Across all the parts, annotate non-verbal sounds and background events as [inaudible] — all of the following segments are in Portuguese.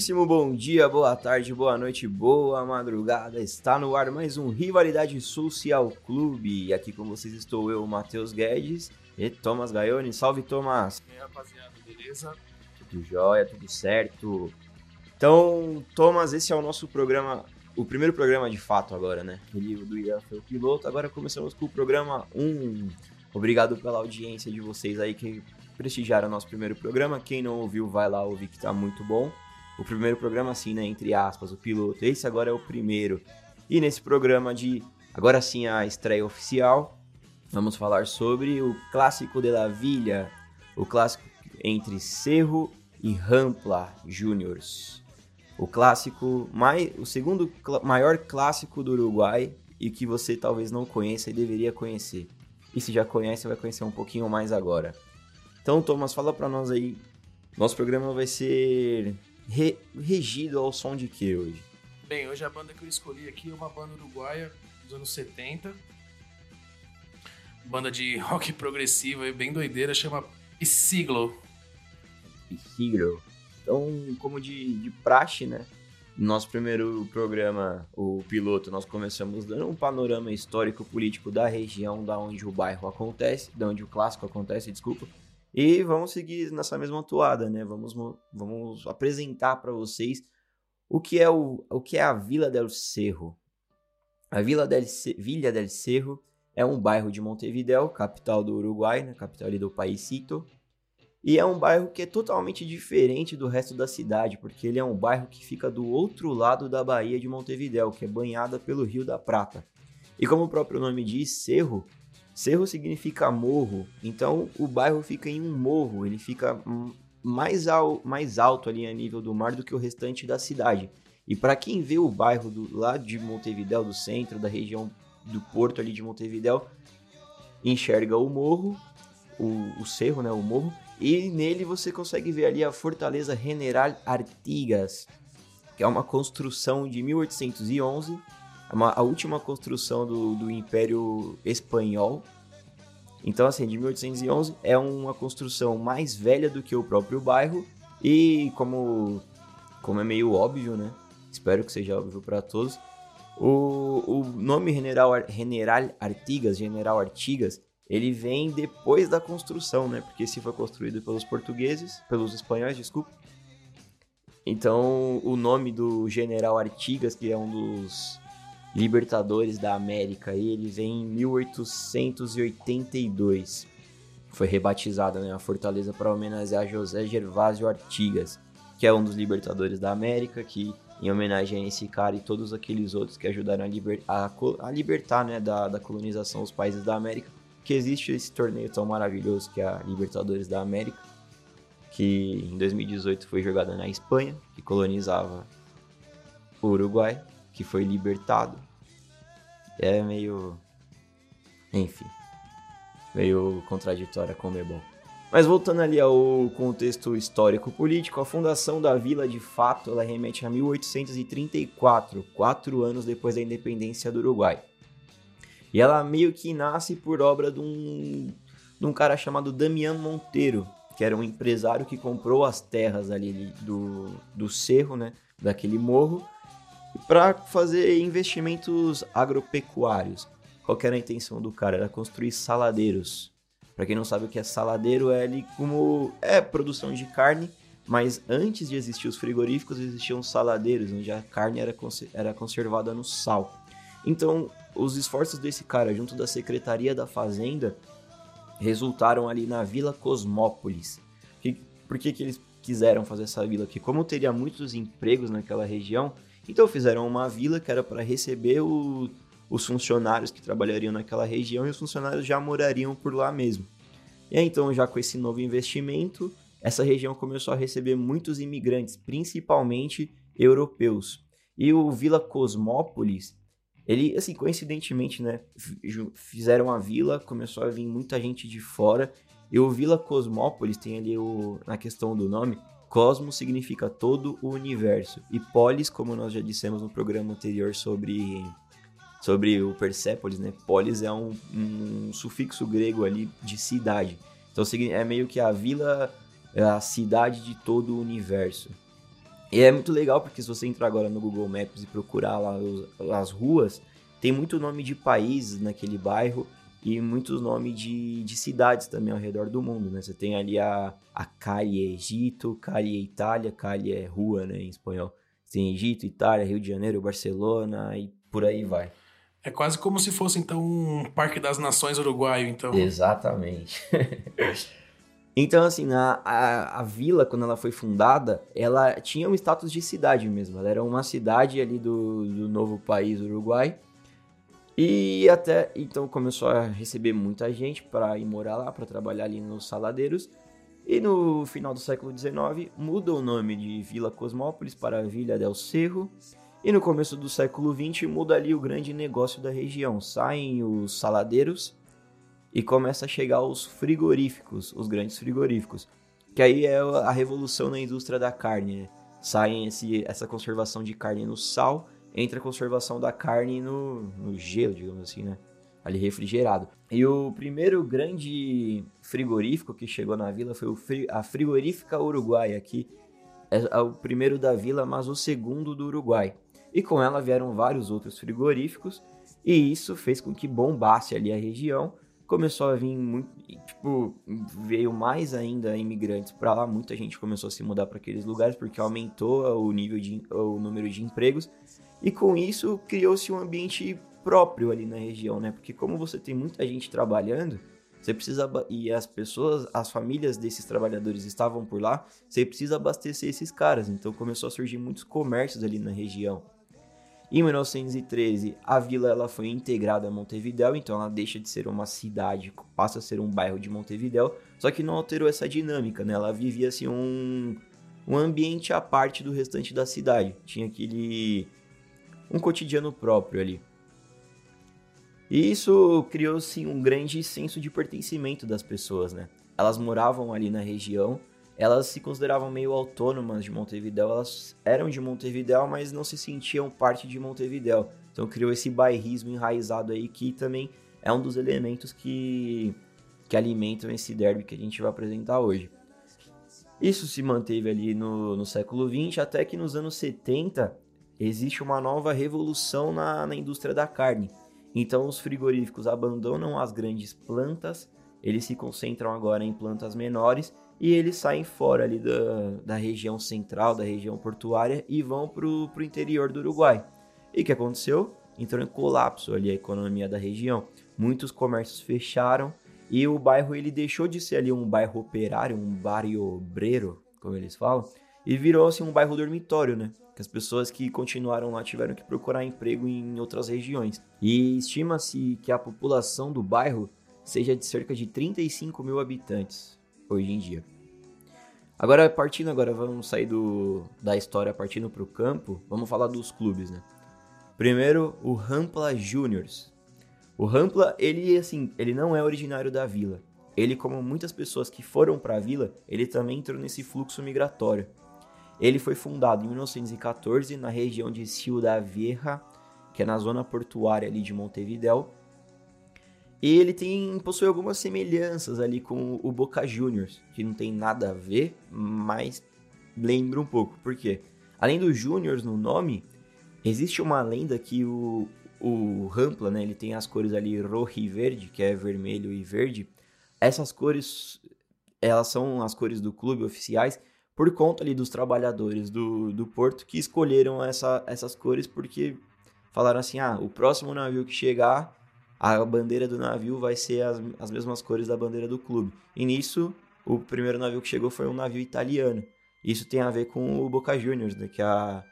Muitíssimo bom dia, boa tarde, boa noite, boa madrugada. Está no ar mais um Rivalidade Social Clube. E aqui com vocês estou eu, Matheus Guedes e Thomas Gaioni. Salve, Thomas! E aí, rapaziada, beleza? Tudo jóia, tudo certo. Então, Thomas, esse é o nosso programa, o primeiro programa de fato agora, né? Ele do Ian foi o piloto, agora começamos com o programa 1. Obrigado pela audiência de vocês aí que prestigiaram o nosso primeiro programa. Quem não ouviu, vai lá ouvir que tá muito bom. O primeiro programa, assim, né? Entre aspas, o piloto. Esse agora é o primeiro. E nesse programa de. Agora sim, a estreia oficial. Vamos falar sobre o clássico de la Villa. O clássico entre Cerro e Rampla Júniors. O clássico, mais, o segundo cl maior clássico do Uruguai e que você talvez não conheça e deveria conhecer. E se já conhece, vai conhecer um pouquinho mais agora. Então, Thomas, fala para nós aí. Nosso programa vai ser re regido ao som de que hoje? Bem, hoje a banda que eu escolhi aqui é uma banda uruguaia dos anos 70. Banda de rock progressivo e bem doideira, chama Siglo. Siglo. Então, como de, de praxe, né? No nosso primeiro programa, o piloto, nós começamos dando um panorama histórico-político da região da onde o bairro acontece, da onde o clássico acontece, desculpa. E vamos seguir nessa mesma toada, né? Vamos, vamos apresentar para vocês o que é o, o que é a Vila del Cerro. A Vila del, Villa del Cerro é um bairro de Montevideo, capital do Uruguai, né? capital ali do paísito. E é um bairro que é totalmente diferente do resto da cidade, porque ele é um bairro que fica do outro lado da Baía de Montevideo, que é banhada pelo Rio da Prata. E como o próprio nome diz, Cerro, Cerro significa morro, então o bairro fica em um morro, ele fica mais, al mais alto ali a nível do mar do que o restante da cidade. E para quem vê o bairro do lado de Montevideo, do centro, da região do porto ali de Montevideo, enxerga o morro, o, o cerro, né, o morro, e nele você consegue ver ali a Fortaleza General Artigas, que é uma construção de 1811, é uma, a última construção do, do Império Espanhol. Então, assim, de 1811 é uma construção mais velha do que o próprio bairro e como, como é meio óbvio, né? Espero que seja óbvio para todos. O, o nome General, General Artigas, General Artigas, ele vem depois da construção, né? Porque esse foi construído pelos portugueses, pelos espanhóis, desculpa. Então, o nome do General Artigas, que é um dos libertadores da América, ele vem em 1882. Foi rebatizada né, a fortaleza para homenagear José Gervásio Artigas, que é um dos libertadores da América, que em homenagem a esse cara e todos aqueles outros que ajudaram a, liber, a, a libertar né, da, da colonização os países da América, que existe esse torneio tão maravilhoso que é a Libertadores da América, que em 2018 foi jogada na Espanha, que colonizava o Uruguai, que foi libertado. É meio. Enfim. Meio contraditória como é bom. Mas voltando ali ao contexto histórico-político, a fundação da vila de fato ela remete a 1834, quatro anos depois da independência do Uruguai. E ela meio que nasce por obra de um, de um cara chamado Damian Monteiro, que era um empresário que comprou as terras ali do, do cerro, né, daquele morro, para fazer investimentos agropecuários. Qual era a intenção do cara? Era construir saladeiros. Para quem não sabe o que é saladeiro, é ali como é produção de carne, mas antes de existir os frigoríficos, existiam saladeiros, onde a carne era, era conservada no sal. Então, os esforços desse cara junto da Secretaria da Fazenda resultaram ali na Vila Cosmópolis. por que, que eles quiseram fazer essa vila aqui? Como teria muitos empregos naquela região, então fizeram uma vila que era para receber o, os funcionários que trabalhariam naquela região e os funcionários já morariam por lá mesmo. E aí, então, já com esse novo investimento, essa região começou a receber muitos imigrantes, principalmente europeus. E o Vila Cosmópolis ele, assim, coincidentemente, né, fizeram a vila, começou a vir muita gente de fora, e o Vila Cosmópolis tem ali o, na questão do nome, Cosmos significa todo o universo, e Polis, como nós já dissemos no programa anterior sobre, sobre o Persépolis, né, Polis é um, um sufixo grego ali de cidade, então é meio que a vila, é a cidade de todo o universo. E é muito legal porque se você entrar agora no Google Maps e procurar lá os, as ruas, tem muito nome de países naquele bairro e muitos nomes de, de cidades também ao redor do mundo, né? Você tem ali a, a Cali é Egito, Cali é Itália, Cali é rua, né, em espanhol. Você tem Egito, Itália, Rio de Janeiro, Barcelona e por aí vai. É quase como se fosse, então, um Parque das Nações uruguaio, então. Exatamente. [laughs] então, assim, a, a, a, vila, quando ela foi fundada, ela tinha um status de cidade mesmo. Ela era uma cidade ali do, do novo país Uruguai. E até então começou a receber muita gente para ir morar lá, para trabalhar ali nos saladeiros. E no final do século XIX muda o nome de Vila Cosmópolis para Vila del Cerro. E no começo do século XX muda ali o grande negócio da região. Saem os saladeiros e começa a chegar os frigoríficos, os grandes frigoríficos. Que aí é a revolução na indústria da carne. Né? Saem esse, essa conservação de carne no sal entre a conservação da carne no, no gelo, digamos assim, né? Ali refrigerado. E o primeiro grande frigorífico que chegou na vila foi fri a Frigorífica Uruguai, que é o primeiro da vila, mas o segundo do Uruguai. E com ela vieram vários outros frigoríficos, e isso fez com que bombasse ali a região. Começou a vir muito, tipo, veio mais ainda imigrantes para lá, muita gente começou a se mudar para aqueles lugares porque aumentou o nível de o número de empregos e com isso criou-se um ambiente próprio ali na região, né? Porque como você tem muita gente trabalhando, você precisa e as pessoas, as famílias desses trabalhadores estavam por lá, você precisa abastecer esses caras. Então começou a surgir muitos comércios ali na região. Em 1913, a vila ela foi integrada a Montevidéu, então ela deixa de ser uma cidade, passa a ser um bairro de Montevidéu, só que não alterou essa dinâmica, né? Ela vivia assim um, um ambiente à parte do restante da cidade. Tinha aquele um cotidiano próprio ali. E isso criou sim um grande senso de pertencimento das pessoas, né? Elas moravam ali na região, elas se consideravam meio autônomas de Montevidéu, elas eram de Montevidéu, mas não se sentiam parte de Montevidéu. Então criou esse bairrismo enraizado aí que também é um dos elementos que, que alimentam esse derby que a gente vai apresentar hoje. Isso se manteve ali no, no século XX, até que nos anos 70 existe uma nova revolução na, na indústria da carne. Então os frigoríficos abandonam as grandes plantas, eles se concentram agora em plantas menores e eles saem fora ali da, da região central, da região portuária e vão para o interior do Uruguai. E o que aconteceu? Entrou em colapso ali a economia da região. Muitos comércios fecharam e o bairro ele deixou de ser ali um bairro operário, um barrio obreiro, como eles falam, e virou-se um bairro dormitório, né? Que as pessoas que continuaram lá tiveram que procurar emprego em outras regiões. E estima-se que a população do bairro seja de cerca de 35 mil habitantes hoje em dia. Agora, partindo agora, vamos sair do, da história partindo para o campo, vamos falar dos clubes, né? Primeiro, o Rampla Juniors. O Rampla, ele assim, ele não é originário da vila. Ele, como muitas pessoas que foram para a vila, ele também entrou nesse fluxo migratório. Ele foi fundado em 1914 na região de Ciudad Vieja, que é na zona portuária ali de Montevideo. E ele tem possui algumas semelhanças ali com o Boca Juniors, que não tem nada a ver, mas lembra um pouco. Por quê? Além do Juniors no nome, existe uma lenda que o, o Rampla, né, ele tem as cores ali rojo e verde, que é vermelho e verde. Essas cores, elas são as cores do clube oficiais por conta ali dos trabalhadores do, do porto que escolheram essa, essas cores porque falaram assim, ah, o próximo navio que chegar, a bandeira do navio vai ser as, as mesmas cores da bandeira do clube. E nisso, o primeiro navio que chegou foi um navio italiano. Isso tem a ver com o Boca Juniors, né, que é a,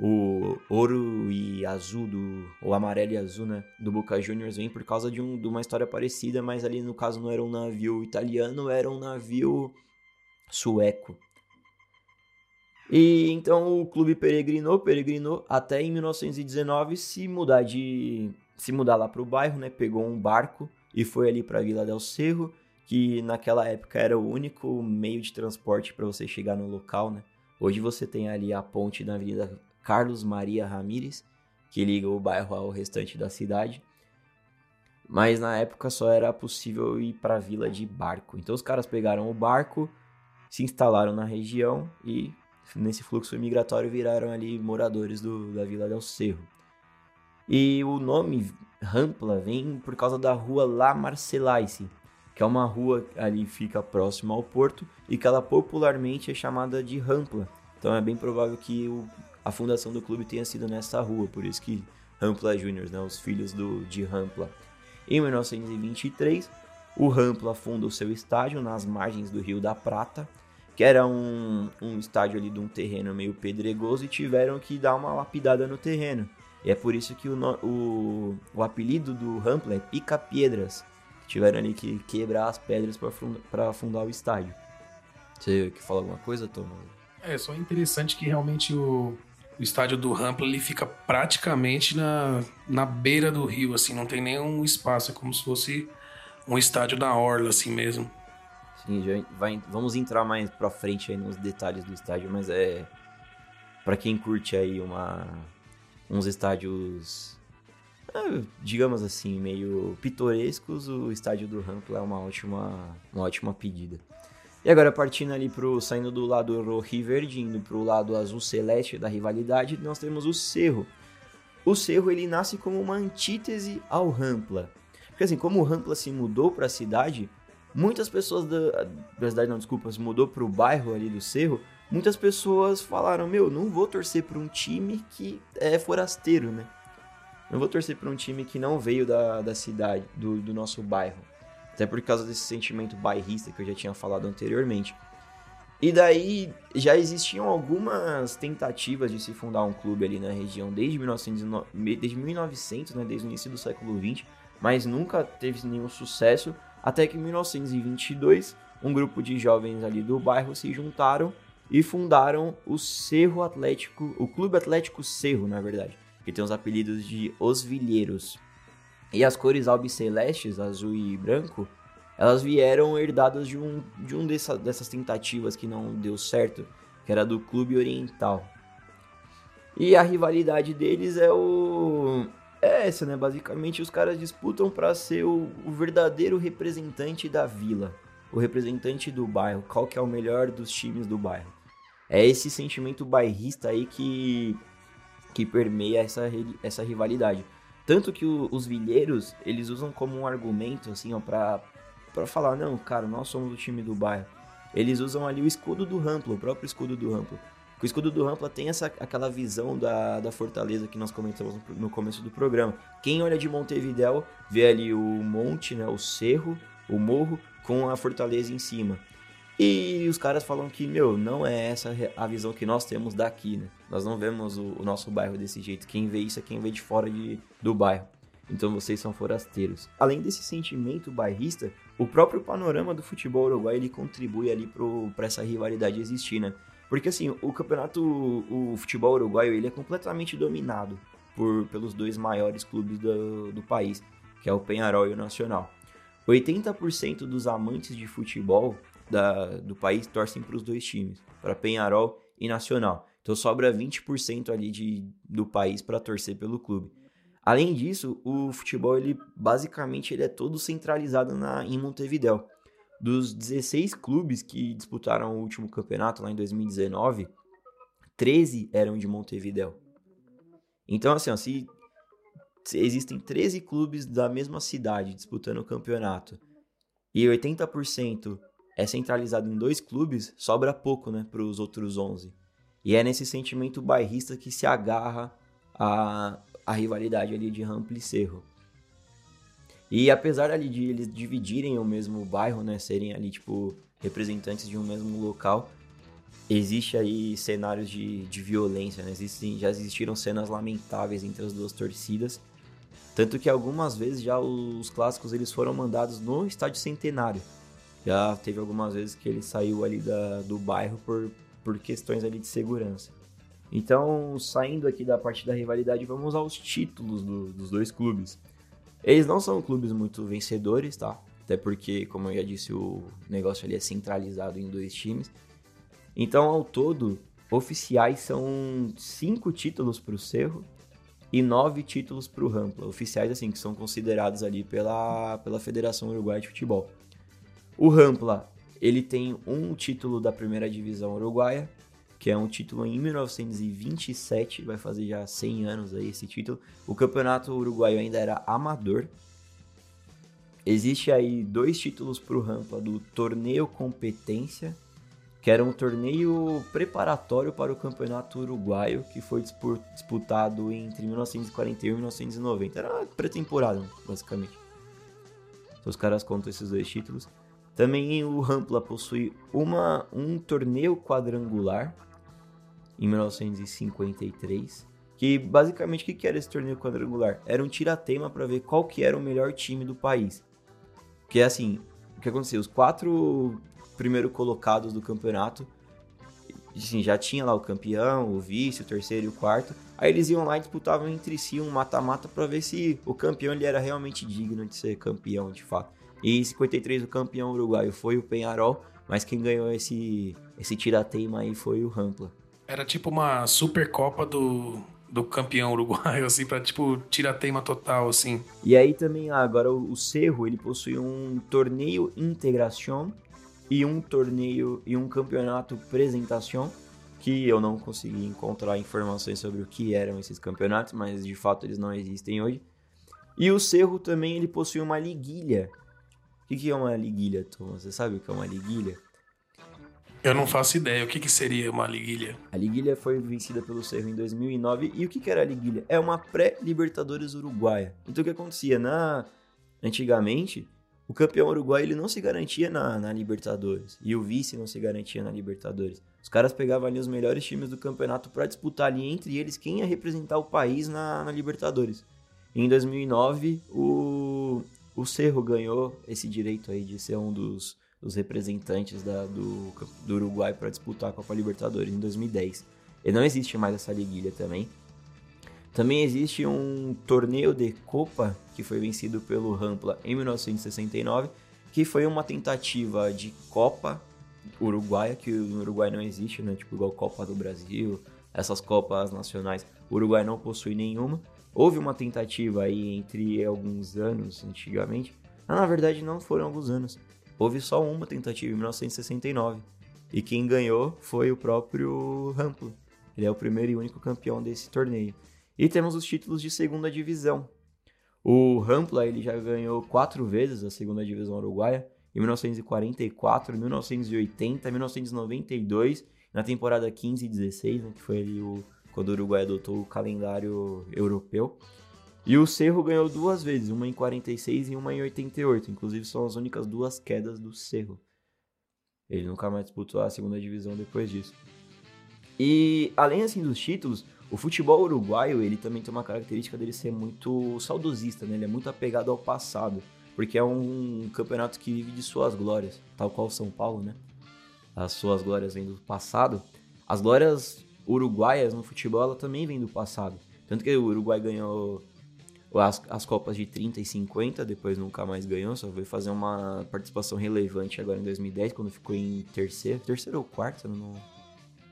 o ouro e azul do o amarelo e azul, né, do Boca Juniors vem por causa de, um, de uma história parecida, mas ali no caso não era um navio italiano, era um navio sueco. E então o clube peregrinou, peregrinou até em 1919 se mudar de se mudar lá para o bairro, né? Pegou um barco e foi ali para Vila del Cerro, que naquela época era o único meio de transporte para você chegar no local, né? Hoje você tem ali a ponte da Avenida Carlos Maria Ramírez, que liga o bairro ao restante da cidade. Mas na época só era possível ir para a vila de barco. Então os caras pegaram o barco, se instalaram na região e nesse fluxo migratório viraram ali moradores do, da Vila del Cerro. E o nome Rampla vem por causa da rua La Marcelaice, que é uma rua ali fica próxima ao porto e que ela popularmente é chamada de Rampla. Então é bem provável que o, a fundação do clube tenha sido nessa rua, por isso que Rampla Juniors, né, os filhos do, de Rampla. Em 1923, o Rampla funda o seu estádio nas margens do Rio da Prata, que era um, um estádio ali de um terreno meio pedregoso e tiveram que dar uma lapidada no terreno. E é por isso que o, o, o apelido do Rampla é Pica Piedras. Tiveram ali que quebrar as pedras para afundar o estádio. Você quer falar alguma coisa, Tom? É, só interessante que realmente o, o estádio do Rampla ele fica praticamente na, na beira do rio, assim, não tem nenhum espaço, é como se fosse um estádio da Orla, assim mesmo. Sim, já vai, vamos entrar mais pra frente aí nos detalhes do estádio, mas é. para quem curte aí uma, uns estádios, é, digamos assim, meio pitorescos, o estádio do Rampla é uma ótima, uma ótima pedida. E agora partindo ali pro saindo do lado rojo-verde, indo pro lado azul celeste da rivalidade, nós temos o Cerro. O Cerro ele nasce como uma antítese ao Rampla. Porque assim, como o Rampla se mudou para a cidade, muitas pessoas da, da cidade não, desculpa, se mudou para o bairro ali do Cerro, muitas pessoas falaram: "Meu, não vou torcer para um time que é forasteiro, né? Não vou torcer para um time que não veio da, da cidade, do, do nosso bairro. Até por causa desse sentimento bairrista que eu já tinha falado anteriormente. E daí já existiam algumas tentativas de se fundar um clube ali na região desde, 1900, desde 1900, né, desde o início do século 20, mas nunca teve nenhum sucesso, até que em 1922 um grupo de jovens ali do bairro se juntaram e fundaram o Cerro Atlético, o Clube Atlético Cerro, na verdade, que tem os apelidos de Os Vilheiros. E as cores albicelestes, azul e branco, elas vieram herdadas de um, de um dessa, dessas tentativas que não deu certo, que era do Clube Oriental. E a rivalidade deles é o é essa, né? Basicamente os caras disputam para ser o, o, verdadeiro representante da vila, o representante do bairro, qual que é o melhor dos times do bairro. É esse sentimento bairrista aí que que permeia essa, essa rivalidade. Tanto que o, os vilheiros, eles usam como um argumento, assim, ó, pra, pra falar, não, cara, nós somos o time do bairro. Eles usam ali o escudo do Rampla, o próprio escudo do Rampla. O escudo do Rampla tem essa, aquela visão da, da fortaleza que nós comentamos no começo do programa. Quem olha de Montevidéu vê ali o monte, né, o cerro, o morro, com a fortaleza em cima. E os caras falam que, meu, não é essa a visão que nós temos daqui, né? Nós não vemos o, o nosso bairro desse jeito. Quem vê isso é quem vê de fora de, do bairro. Então vocês são forasteiros. Além desse sentimento bairrista, o próprio panorama do futebol uruguai ele contribui ali para essa rivalidade existir, né? Porque assim, o campeonato, o futebol uruguaio, ele é completamente dominado por, pelos dois maiores clubes do, do país, que é o Penharol e o Nacional. 80% dos amantes de futebol da, do país torcem para os dois times, para Penharol e Nacional. Então sobra 20% ali de, do país para torcer pelo clube. Além disso, o futebol ele basicamente ele é todo centralizado na, em Montevideo. Dos 16 clubes que disputaram o último campeonato lá em 2019, 13 eram de Montevideo. Então, assim, ó, se, existem 13 clubes da mesma cidade disputando o campeonato e 80% é centralizado em dois clubes, sobra pouco, né, para os outros 11. E é nesse sentimento bairrista que se agarra a, a rivalidade ali de Rampla e Cerro. E apesar ali de eles dividirem o mesmo bairro, né, serem ali tipo representantes de um mesmo local, existe aí cenários de, de violência, né? Existem, já existiram cenas lamentáveis entre as duas torcidas, tanto que algumas vezes já os clássicos eles foram mandados no estádio Centenário, já teve algumas vezes que ele saiu ali da, do bairro por, por questões ali de segurança. Então, saindo aqui da parte da rivalidade, vamos aos títulos do, dos dois clubes. Eles não são clubes muito vencedores, tá? Até porque, como eu já disse, o negócio ali é centralizado em dois times. Então, ao todo, oficiais são cinco títulos para o Cerro e nove títulos para o Rampla. Oficiais, assim, que são considerados ali pela, pela Federação Uruguai de Futebol. O Rampla, ele tem um título da primeira divisão uruguaia, que é um título em 1927, vai fazer já 100 anos aí esse título. O campeonato uruguaio ainda era amador. Existe aí dois títulos para o Rampa do Torneio Competência, que era um torneio preparatório para o campeonato uruguaio, que foi disputado entre 1941 e 1990. Era uma pré-temporada, basicamente. Então os caras contam esses dois títulos. Também o Rampla possui uma, um torneio quadrangular, em 1953. Que basicamente o que, que era esse torneio quadrangular? Era um tiratema para ver qual que era o melhor time do país. Que é assim, o que aconteceu? Os quatro primeiros colocados do campeonato assim, já tinha lá o campeão, o vice, o terceiro e o quarto. Aí eles iam lá e disputavam entre si um mata-mata para ver se o campeão ele era realmente digno de ser campeão de fato. E em 53 o campeão uruguaio foi o Penharol, mas quem ganhou esse esse tiratema aí foi o Rampla. Era tipo uma supercopa do, do campeão uruguaio, [laughs] assim, pra, tipo, tiratema total, assim. E aí também, ah, agora o, Cerro, ele possui um torneio integração e um torneio e um campeonato apresentação, que eu não consegui encontrar informações sobre o que eram esses campeonatos, mas de fato eles não existem hoje. E o Cerro também, ele possui uma liguilha. O que é uma liguilha, Tom? Você sabe o que é uma liguilha? Eu não faço ideia. O que, que seria uma liguilha? A liguilha foi vencida pelo Cerro em 2009. E o que, que era a liguilha? É uma pré-Libertadores uruguaia. Então o que acontecia? Na... Antigamente, o campeão uruguaio ele não se garantia na, na Libertadores. E o vice não se garantia na Libertadores. Os caras pegavam ali os melhores times do campeonato para disputar ali entre eles quem ia representar o país na, na Libertadores. E em 2009, o, o Cerro ganhou esse direito aí de ser um dos os representantes da, do, do Uruguai para disputar a Copa Libertadores em 2010. E não existe mais essa liguilha também. Também existe um torneio de Copa que foi vencido pelo Rampla em 1969, que foi uma tentativa de Copa uruguaia, que no Uruguai não existe, né? Tipo igual Copa do Brasil, essas Copas nacionais, o Uruguai não possui nenhuma. Houve uma tentativa aí entre alguns anos, antigamente. Na verdade, não foram alguns anos. Houve só uma tentativa em 1969. E quem ganhou foi o próprio Ramplo. Ele é o primeiro e único campeão desse torneio. E temos os títulos de segunda divisão. O Rampla ele já ganhou quatro vezes a segunda divisão uruguaia, em 1944, 1980, 1992, na temporada 15 e 16, né, que foi ali o, quando o Uruguai adotou o calendário europeu. E o Cerro ganhou duas vezes, uma em 46 e uma em 88. Inclusive são as únicas duas quedas do Cerro. Ele nunca mais disputou a segunda divisão depois disso. E além assim dos títulos, o futebol uruguaio ele também tem uma característica dele ser muito saudosista, né? Ele é muito apegado ao passado, porque é um campeonato que vive de suas glórias, tal qual São Paulo, né? As suas glórias vêm do passado. As glórias uruguaias no futebol ela também vêm do passado. Tanto que o Uruguai ganhou as, as Copas de 30 e 50, depois nunca mais ganhou, só veio fazer uma participação relevante agora em 2010, quando ficou em terceiro, terceiro ou quarto, não...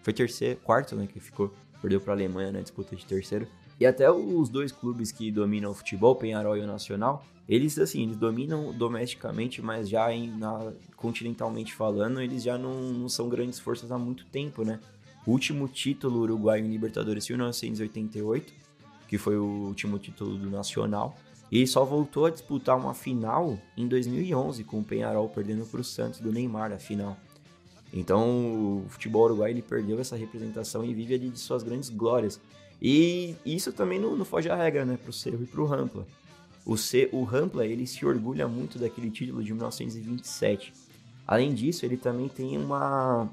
Foi terceiro, quarto, né, que ficou, perdeu para a Alemanha na né, disputa de terceiro. E até os dois clubes que dominam o futebol, Penharol e o Nacional, eles assim, eles dominam domesticamente, mas já em, na, continentalmente falando, eles já não, não são grandes forças há muito tempo, né? O último título uruguaio em Libertadores em 1988 que foi o último título do Nacional. E só voltou a disputar uma final em 2011, com o Penharol perdendo para o Santos do Neymar na final. Então o futebol uruguai ele perdeu essa representação e vive ali de suas grandes glórias. E isso também não, não foge à regra, né, para o Cerro e para o Rampla. O, C, o Rampla ele se orgulha muito daquele título de 1927. Além disso, ele também tem uma.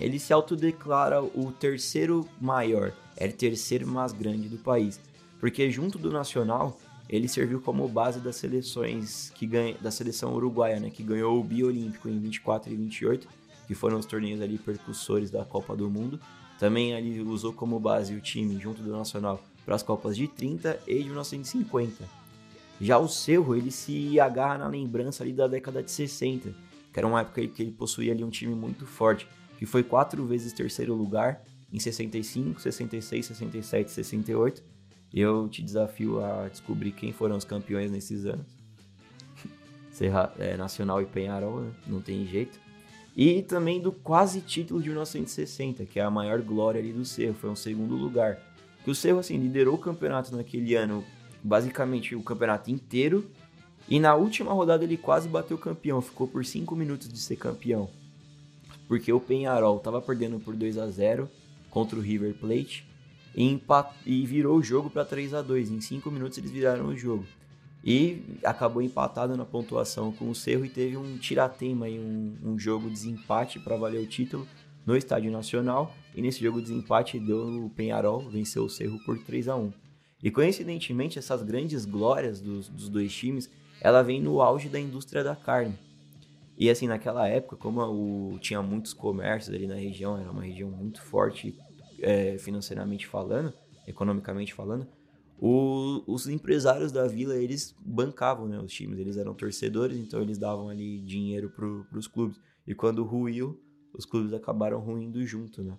Ele se autodeclara o terceiro maior era o terceiro mais grande do país, porque junto do Nacional ele serviu como base das seleções que ganha, da seleção uruguaia, né, que ganhou o biolímpico em 24 e 28, que foram os torneios ali percussores da Copa do Mundo. Também ele usou como base o time junto do Nacional para as Copas de 30 e de 1950. Já o Cerro, ele se agarra na lembrança ali da década de 60, que era uma época que ele possuía ali um time muito forte, que foi quatro vezes terceiro lugar em 65, 66, 67, 68. Eu te desafio a descobrir quem foram os campeões nesses anos. [laughs] Serra, é, Nacional e Penharol, né? não tem jeito. E também do quase título de 1960, que é a maior glória ali do Cerro, foi um segundo lugar. Que o Cerro, assim, liderou o campeonato naquele ano, basicamente o campeonato inteiro, e na última rodada ele quase bateu campeão, ficou por 5 minutos de ser campeão. Porque o Penharol estava perdendo por 2 a 0 contra o River Plate e, e virou o jogo para 3 a 2 Em 5 minutos eles viraram o jogo. E acabou empatado na pontuação com o Cerro e teve um tiratema e um, um jogo de desempate para valer o título no Estádio Nacional. E nesse jogo de desempate deu o Penharol, venceu o Cerro por 3 a 1 E coincidentemente, essas grandes glórias dos, dos dois times ela vem no auge da indústria da carne. E assim, naquela época, como o, tinha muitos comércios ali na região, era uma região muito forte é, financeiramente falando, economicamente falando, o, os empresários da vila, eles bancavam né, os times, eles eram torcedores, então eles davam ali dinheiro para os clubes. E quando ruiu, os clubes acabaram ruindo junto, né?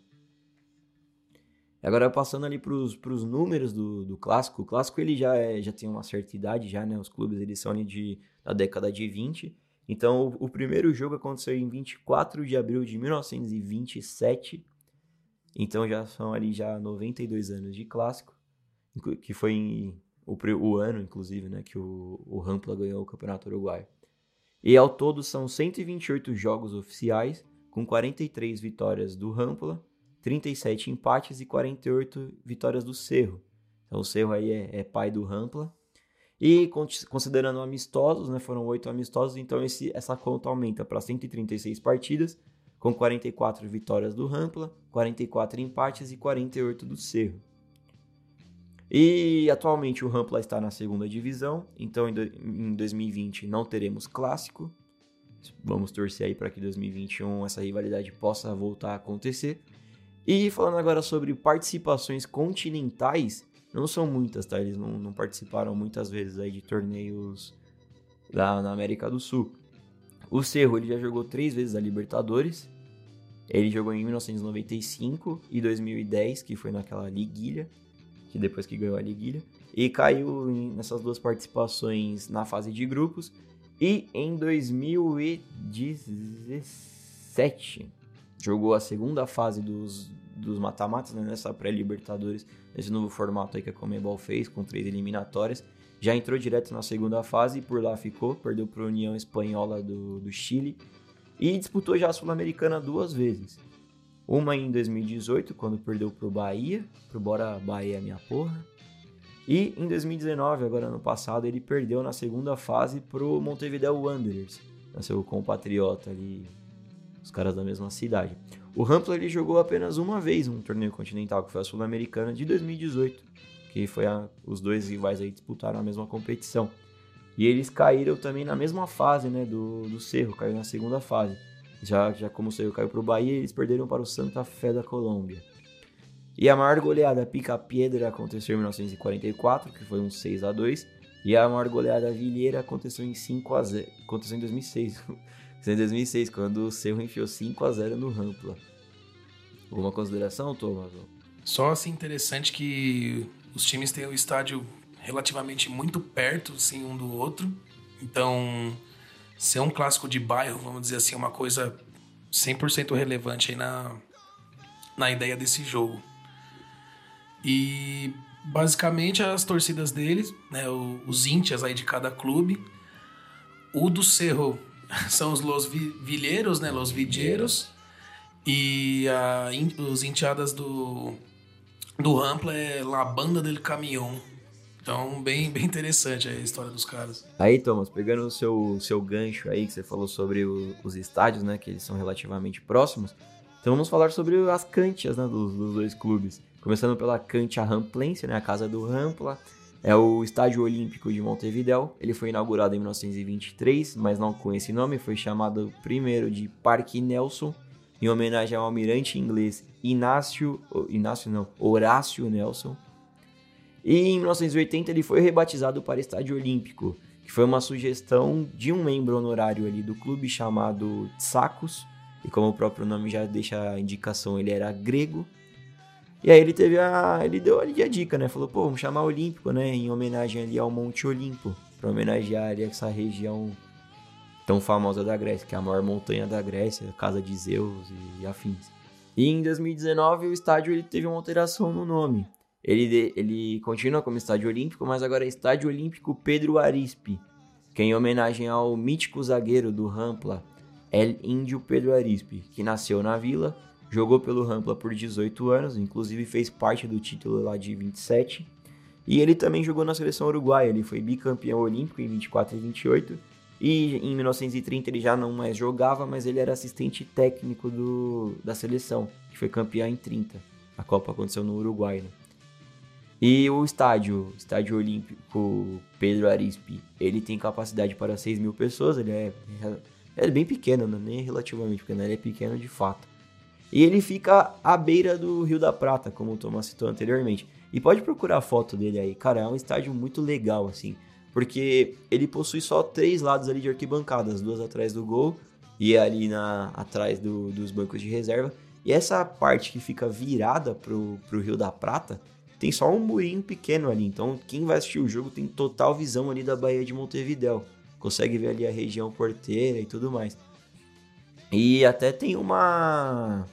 Agora, passando ali para os números do, do clássico, o clássico ele já, é, já tem uma certa idade, já, né? Os clubes eles são ali de, da década de 20. Então, o, primeiro jogo aconteceu em 24 de abril de 1927. Então, já são ali já 92 anos de clássico, que foi em, o, o ano, inclusive, né? Que o, o Rampla ganhou o Campeonato Uruguaio. E ao todo são 128 jogos oficiais, com 43 vitórias do Rampla 37 empates e 48 vitórias do Cerro. Então o Cerro aí é, é pai do Rampla. E considerando amistosos, né, foram oito amistosos, então esse, essa conta aumenta para 136 partidas, com 44 vitórias do Rampla, 44 empates e 48 do Cerro. E atualmente o Rampla está na segunda divisão, então em 2020 não teremos clássico. Vamos torcer aí para que em 2021 essa rivalidade possa voltar a acontecer. E falando agora sobre participações continentais, não são muitas, tá? Eles não, não participaram muitas vezes aí de torneios lá na América do Sul. O Cerro ele já jogou três vezes a Libertadores. Ele jogou em 1995 e 2010, que foi naquela liguilha, que depois que ganhou a liguilha, e caiu nessas duas participações na fase de grupos. E em 2017 jogou a segunda fase dos, dos mata-matas, né, nessa pré-Libertadores, nesse novo formato aí que a Comebol fez, com três eliminatórias. Já entrou direto na segunda fase e por lá ficou, perdeu para a União Espanhola do, do Chile e disputou já a Sul-Americana duas vezes. Uma em 2018, quando perdeu para o Bahia, pro Bora Bahia minha porra. E em 2019, agora ano passado, ele perdeu na segunda fase pro Montevideo Wanderers, seu compatriota ali, os caras da mesma cidade. O Rampla ele jogou apenas uma vez um torneio continental, que foi a Sul-Americana de 2018, que foi a, os dois rivais aí disputaram a mesma competição. E eles caíram também na mesma fase, né, do, do Cerro, caiu na segunda fase. Já, já como o Cerro caiu para o Bahia, eles perderam para o Santa Fé da Colômbia. E a maior goleada Pica-Piedra aconteceu em 1944, que foi um 6 a 2 e a maior goleada Vilheira aconteceu em 5 a 0 aconteceu em 2006. [laughs] Isso em 2006, quando o Cerro enfiou 5 a 0 no Rampla. Alguma consideração, Thomas? Só assim interessante que os times têm o estádio relativamente muito perto assim, um do outro. Então, ser um clássico de bairro, vamos dizer assim, é uma coisa 100% relevante aí na, na ideia desse jogo. E basicamente as torcidas deles, né, os íntias aí de cada clube. O do Cerro são os Los Vilheiros, né? Los Videiros. E a, os enteadas do, do Rampla é La Banda del Caminhão. Então, bem, bem interessante a história dos caras. Aí, Thomas, pegando o seu, seu gancho aí, que você falou sobre o, os estádios, né? Que eles são relativamente próximos. Então, vamos falar sobre as cantias, né? Dos, dos dois clubes. Começando pela Cantia Ramplense, né? A casa do Rampla. É o Estádio Olímpico de Montevideo. Ele foi inaugurado em 1923, mas não com esse nome, foi chamado primeiro de Parque Nelson, em homenagem ao almirante inglês Inácio, Inácio não, Horácio Nelson. E em 1980 ele foi rebatizado para Estádio Olímpico, que foi uma sugestão de um membro honorário ali do clube chamado Tsakos, e como o próprio nome já deixa a indicação, ele era grego. E aí ele teve a. Ele deu ali a dica, né? Falou, pô, vamos chamar Olímpico, né? Em homenagem ali ao Monte Olimpo. Pra homenagear ali essa região tão famosa da Grécia, que é a maior montanha da Grécia, casa de Zeus e afins. E em 2019 o estádio ele teve uma alteração no nome. Ele, ele continua como estádio olímpico, mas agora é Estádio Olímpico Pedro Arispe, que é em homenagem ao mítico zagueiro do Rampla, El Índio Pedro Arispe, que nasceu na vila, jogou pelo Rampla por 18 anos, inclusive fez parte do título lá de 27. E ele também jogou na seleção uruguaia, ele foi bicampeão olímpico em 24 e 28 e em 1930 ele já não mais jogava, mas ele era assistente técnico do, da seleção, que foi campeã em 30. A Copa aconteceu no Uruguai, né? E o estádio, estádio olímpico Pedro Arispe, ele tem capacidade para 6 mil pessoas, ele é, é bem pequeno, né? nem relativamente pequeno, ele é pequeno de fato. E ele fica à beira do Rio da Prata, como o Thomas citou anteriormente. E pode procurar a foto dele aí, cara, é um estádio muito legal, assim porque ele possui só três lados ali de arquibancadas, duas atrás do gol e ali na, atrás do, dos bancos de reserva. E essa parte que fica virada pro, pro Rio da Prata tem só um murinho pequeno ali. Então quem vai assistir o jogo tem total visão ali da Baía de Montevidéu. Consegue ver ali a região porteira e tudo mais. E até tem uma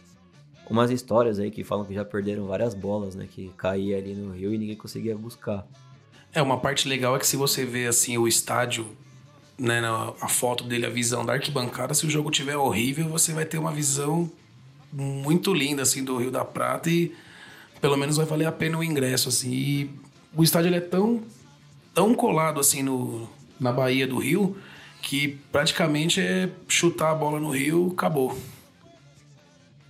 umas histórias aí que falam que já perderam várias bolas, né? Que caía ali no rio e ninguém conseguia buscar. É, uma parte legal é que se você vê assim o estádio, né, a foto dele, a visão da arquibancada, se o jogo tiver horrível, você vai ter uma visão muito linda assim do Rio da Prata e pelo menos vai valer a pena o ingresso assim. E o estádio é tão tão colado assim no na Bahia do Rio que praticamente é chutar a bola no Rio, acabou.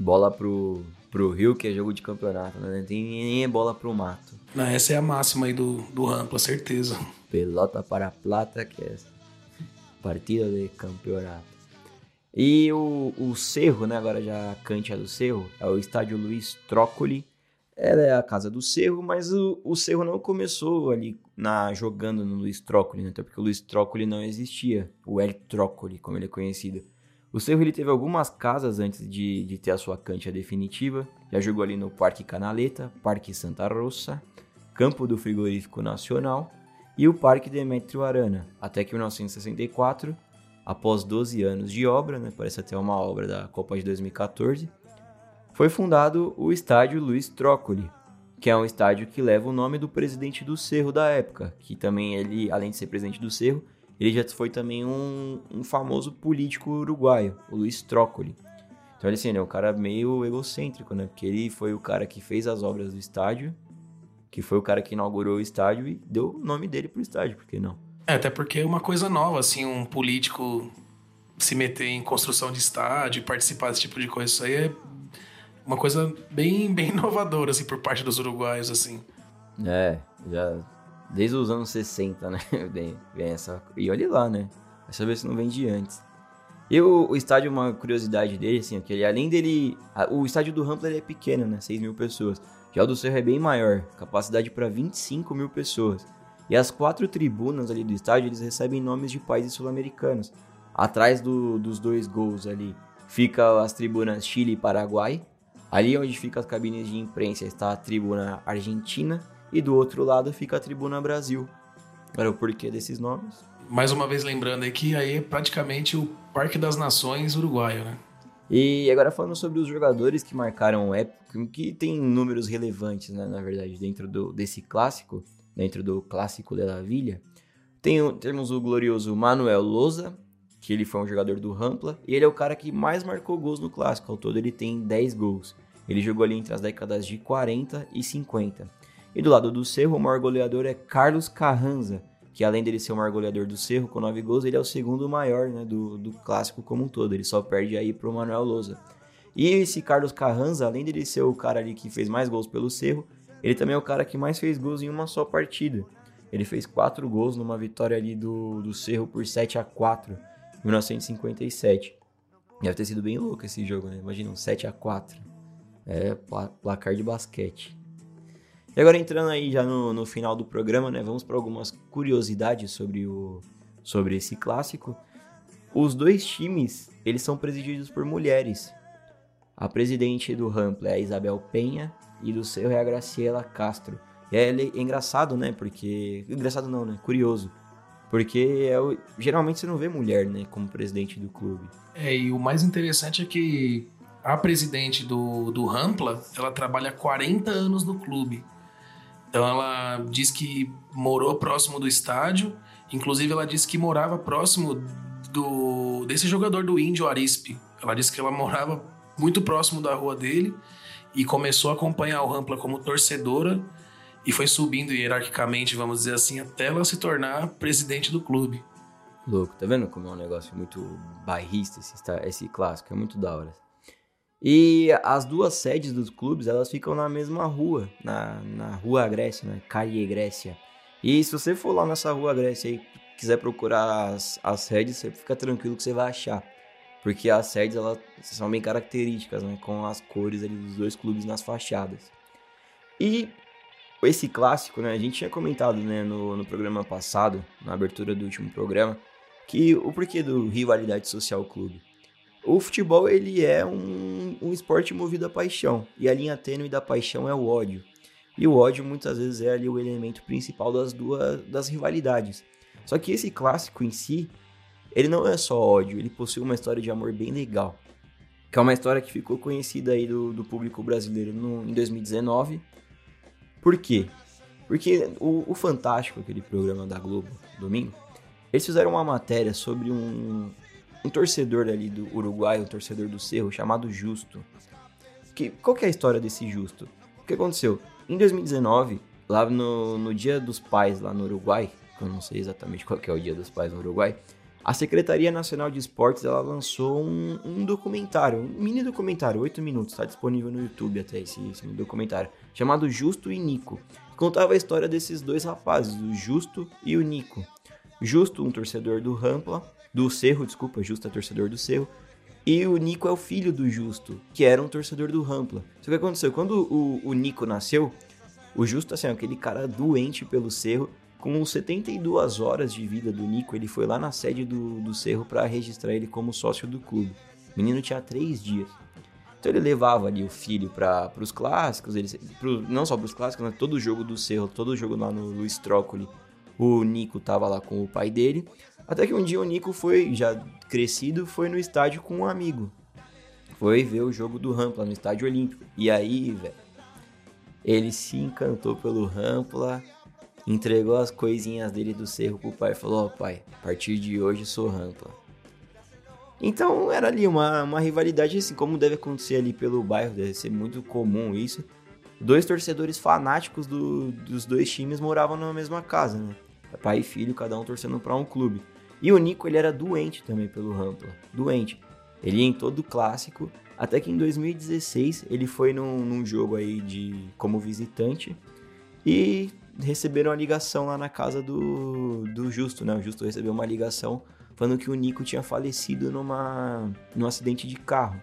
Bola pro pro Rio, que é jogo de campeonato, né? Não tem nem bola pro mato. Não, essa é a máxima aí do, do Rampla, certeza. Pelota para a plata, que é partida de campeonato. E o, o Cerro, né? Agora já a cancha do Cerro, é o estádio Luiz Trócoli. Ela é a casa do Cerro, mas o, o Cerro não começou ali na, jogando no Luiz Trócoli, né? Até porque o Luiz Trócoli não existia. O El Trócoli, como ele é conhecido. O Cerro ele teve algumas casas antes de, de ter a sua cancha definitiva. Já jogou ali no Parque Canaleta, Parque Santa Rosa, Campo do Frigorífico Nacional e o Parque Demetrio Arana, até que em 1964, após 12 anos de obra, né, parece até uma obra da Copa de 2014, foi fundado o Estádio Luiz Trócoli, que é um estádio que leva o nome do presidente do Cerro da época, que também ele, além de ser presidente do Cerro, ele já foi também um, um famoso político uruguaio, o Luiz Trócoli. Então, ele, assim, ele é um cara meio egocêntrico, né? Porque ele foi o cara que fez as obras do estádio, que foi o cara que inaugurou o estádio e deu o nome dele pro estádio, por que não? É, até porque é uma coisa nova, assim, um político se meter em construção de estádio, participar desse tipo de coisa, isso aí é uma coisa bem, [laughs] bem inovadora, assim, por parte dos uruguaios, assim. É, já Desde os anos 60, né? [laughs] Vem, essa. E olhe lá, né? Vai saber se não vem de antes. E o, o, estádio, uma curiosidade dele, assim, é que ele, além dele. A, o estádio do Rampla é pequeno, né? 6 mil pessoas. Já o do Cerro é bem maior, capacidade para 25 mil pessoas. E as quatro tribunas ali do estádio, eles recebem nomes de países sul-americanos. Atrás do, dos dois gols ali fica as tribunas Chile e Paraguai. Ali onde fica as cabines de imprensa está a tribuna Argentina e do outro lado fica a Tribuna Brasil. Era o porquê desses nomes. Mais uma vez lembrando aqui, aí é praticamente o Parque das Nações uruguaio, né? E agora falando sobre os jogadores que marcaram época, que tem números relevantes, né, na verdade, dentro do, desse clássico, dentro do clássico de La Villa, tem, temos o glorioso Manuel Loza, que ele foi um jogador do Rampla, e ele é o cara que mais marcou gols no clássico, ao todo ele tem 10 gols. Ele jogou ali entre as décadas de 40 e 50. E do lado do Cerro, o maior goleador é Carlos Carranza, que além dele ser o maior goleador do Cerro com 9 gols, ele é o segundo maior né, do, do clássico como um todo. Ele só perde aí pro Manuel Lousa. E esse Carlos Carranza, além dele ser o cara ali que fez mais gols pelo Cerro, ele também é o cara que mais fez gols em uma só partida. Ele fez 4 gols numa vitória ali do, do Cerro por 7 a 4 em 1957. Deve ter sido bem louco esse jogo, né? Imagina um 7 a 4 É placar de basquete. E agora entrando aí já no, no final do programa, né? Vamos para algumas curiosidades sobre, o, sobre esse clássico. Os dois times, eles são presididos por mulheres. A presidente do Rampla é a Isabel Penha e do Cerro é a Graciela Castro. E é, é engraçado, né? Porque... Engraçado não, né? Curioso. Porque é o- geralmente você não vê mulher, né, como presidente do clube. É, e o mais interessante é que a presidente do, do Rampla, ela trabalha há 40 anos no clube. Então ela diz que morou próximo do estádio, inclusive ela disse que morava próximo do desse jogador do Índio Arispe. Ela disse que ela morava muito próximo da rua dele e começou a acompanhar o Rampla como torcedora e foi subindo hierarquicamente, vamos dizer assim, até ela se tornar presidente do clube. Louco, tá vendo como é um negócio muito bairrista esse, esse clássico? É muito da hora. E as duas sedes dos clubes, elas ficam na mesma rua, na, na Rua Grécia, né? Calle Grécia. E se você for lá nessa Rua Grécia e quiser procurar as, as sedes, você fica tranquilo que você vai achar. Porque as sedes, elas são bem características, né? Com as cores ali dos dois clubes nas fachadas. E esse clássico, né? A gente tinha comentado, né, no, no programa passado, na abertura do último programa, que o porquê do rivalidade social clube. O futebol, ele é um, um esporte movido à paixão. E a linha tênue da paixão é o ódio. E o ódio, muitas vezes, é ali o elemento principal das duas das rivalidades. Só que esse clássico em si, ele não é só ódio, ele possui uma história de amor bem legal. Que é uma história que ficou conhecida aí do, do público brasileiro no, em 2019. Por quê? Porque o, o Fantástico, aquele programa da Globo, domingo, eles fizeram uma matéria sobre um, um torcedor ali do Uruguai, um torcedor do Cerro, chamado Justo. Que, qual que é a história desse Justo? O que aconteceu? Em 2019, lá no, no Dia dos Pais, lá no Uruguai, que eu não sei exatamente qual que é o Dia dos Pais no Uruguai, a Secretaria Nacional de Esportes ela lançou um, um documentário, um mini documentário, 8 minutos, está disponível no YouTube até esse, esse documentário, chamado Justo e Nico. Contava a história desses dois rapazes, o Justo e o Nico. Justo, um torcedor do Rampla, do Cerro, desculpa, Justo é torcedor do Cerro, e o Nico é o filho do Justo, que era um torcedor do Rampla. Só que aconteceu, quando o, o Nico nasceu, o Justo, assim, aquele cara doente pelo Cerro, com 72 horas de vida do Nico, ele foi lá na sede do, do Cerro para registrar ele como sócio do clube. O menino tinha três dias. Então ele levava ali o filho para os clássicos, ele, pro, não só para os clássicos, mas todo jogo do Cerro, todo jogo lá no Luiz Trócoli, o Nico tava lá com o pai dele. Até que um dia o Nico foi, já crescido, foi no estádio com um amigo. Foi ver o jogo do Rampla no estádio olímpico. E aí, velho, ele se encantou pelo Rampla, entregou as coisinhas dele do cerro pro pai e falou: Ó, pai, a partir de hoje sou Rampla. Então era ali uma, uma rivalidade, assim, como deve acontecer ali pelo bairro, deve ser muito comum isso. Dois torcedores fanáticos do- dos dois times moravam na mesma casa, né? Pai e filho, cada um torcendo pra um clube. E o Nico, ele era doente também pelo Rampla. Doente. Ele ia em todo clássico. Até que em 2016 ele foi num, num jogo aí de como visitante. E receberam a ligação lá na casa do, do Justo, né? O Justo recebeu uma ligação falando que o Nico tinha falecido numa, num acidente de carro.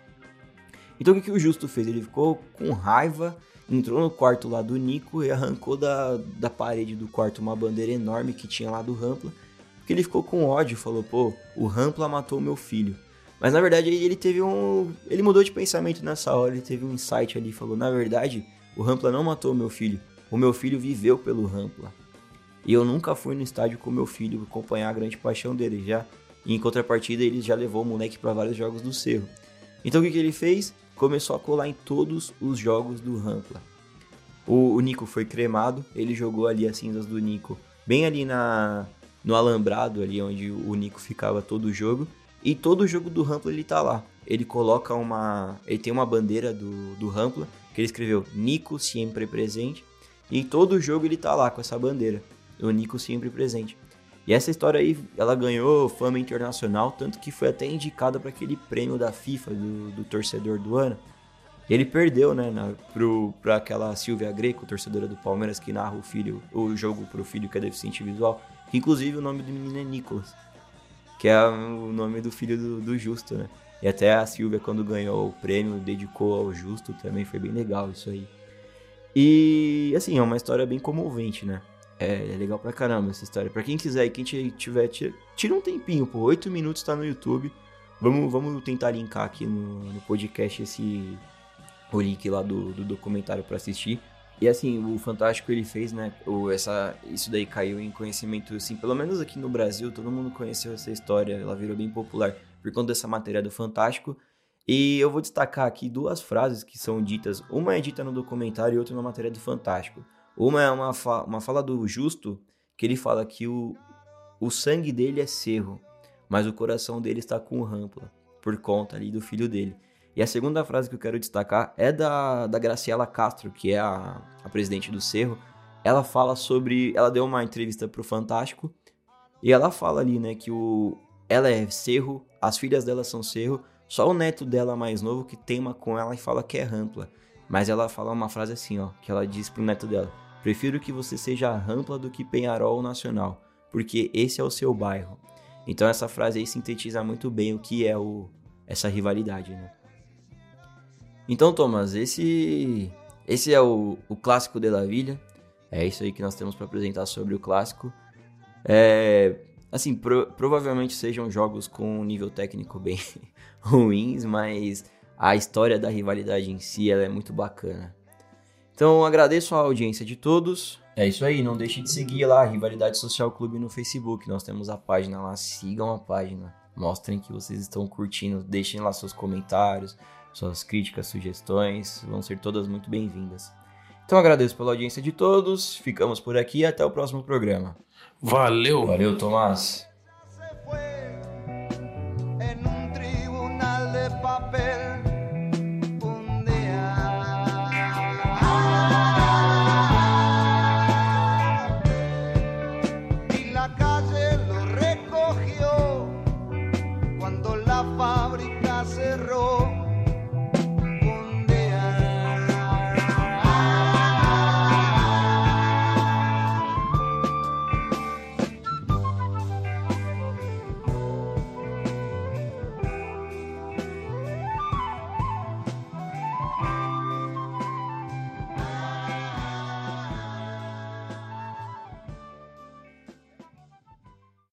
Então o que, que o Justo fez? Ele ficou com raiva, entrou no quarto lá do Nico e arrancou da, da parede do quarto uma bandeira enorme que tinha lá do Rampla. Porque ele ficou com ódio, falou, pô, o Rampla matou meu filho. Mas na verdade ele teve um. Ele mudou de pensamento nessa hora, ele teve um insight ali, falou, na verdade, o Rampla não matou meu filho. O meu filho viveu pelo Rampla. E eu nunca fui no estádio com meu filho acompanhar a grande paixão dele já. E em contrapartida, ele já levou o moleque para vários jogos do Cerro. Então o que, que ele fez? Começou a colar em todos os jogos do Rampla. O, o Nico foi cremado, ele jogou ali as cinzas do Nico bem ali na no alambrado ali onde o Nico ficava todo o jogo. E todo o jogo do Rampla ele tá lá. Ele coloca uma. Ele tem uma bandeira do, do Rampla que ele escreveu Nico sempre presente. E todo o jogo ele tá lá com essa bandeira. O Nico sempre presente. E essa história aí, ela ganhou fama internacional, tanto que foi até indicada para aquele prêmio da FIFA do, do torcedor do ano. E ele perdeu, né, pra aquela Silvia Greco, torcedora do Palmeiras, que narra o filho, o jogo pro filho que é deficiente visual. Inclusive o nome do menino é Nicolas, que é o nome do filho do, do Justo, né? E até a Silvia, quando ganhou o prêmio, dedicou ao Justo, também foi bem legal isso aí. E, assim, é uma história bem comovente, né? É, é legal pra caramba essa história. Pra quem quiser e quem tiver, tira, tira um tempinho, pô. Oito minutos tá no YouTube. Vamos, vamos tentar linkar aqui no, no podcast esse o link lá do, do documentário pra assistir. E assim, o Fantástico ele fez, né? O, essa, isso daí caiu em conhecimento, assim, pelo menos aqui no Brasil, todo mundo conheceu essa história, ela virou bem popular por conta dessa matéria do Fantástico. E eu vou destacar aqui duas frases que são ditas. Uma é dita no documentário e outra na matéria do Fantástico. Uma é uma, fa uma fala do Justo, que ele fala que o, o sangue dele é cerro, mas o coração dele está com rampla, por conta ali do filho dele. E a segunda frase que eu quero destacar é da, da Graciela Castro, que é a, a presidente do Cerro. Ela fala sobre. Ela deu uma entrevista pro Fantástico. E ela fala ali, né, que o, ela é Cerro, as filhas dela são Cerro, só o neto dela mais novo que teima com ela e fala que é Rampla. Mas ela fala uma frase assim, ó, que ela diz pro neto dela: Prefiro que você seja Rampla do que Penharol Nacional, porque esse é o seu bairro. Então essa frase aí sintetiza muito bem o que é o, essa rivalidade, né? Então, Thomas, esse esse é o, o clássico de La Villa. É isso aí que nós temos para apresentar sobre o clássico. É, assim, pro, provavelmente sejam jogos com nível técnico bem [laughs] ruins, mas a história da rivalidade em si ela é muito bacana. Então, agradeço a audiência de todos. É isso aí, não deixe de seguir lá a Rivalidade Social Clube no Facebook. Nós temos a página lá, sigam a página. Mostrem que vocês estão curtindo, deixem lá seus comentários, suas críticas, sugestões, vão ser todas muito bem-vindas. Então agradeço pela audiência de todos, ficamos por aqui e até o próximo programa. Valeu! Valeu, Tomás!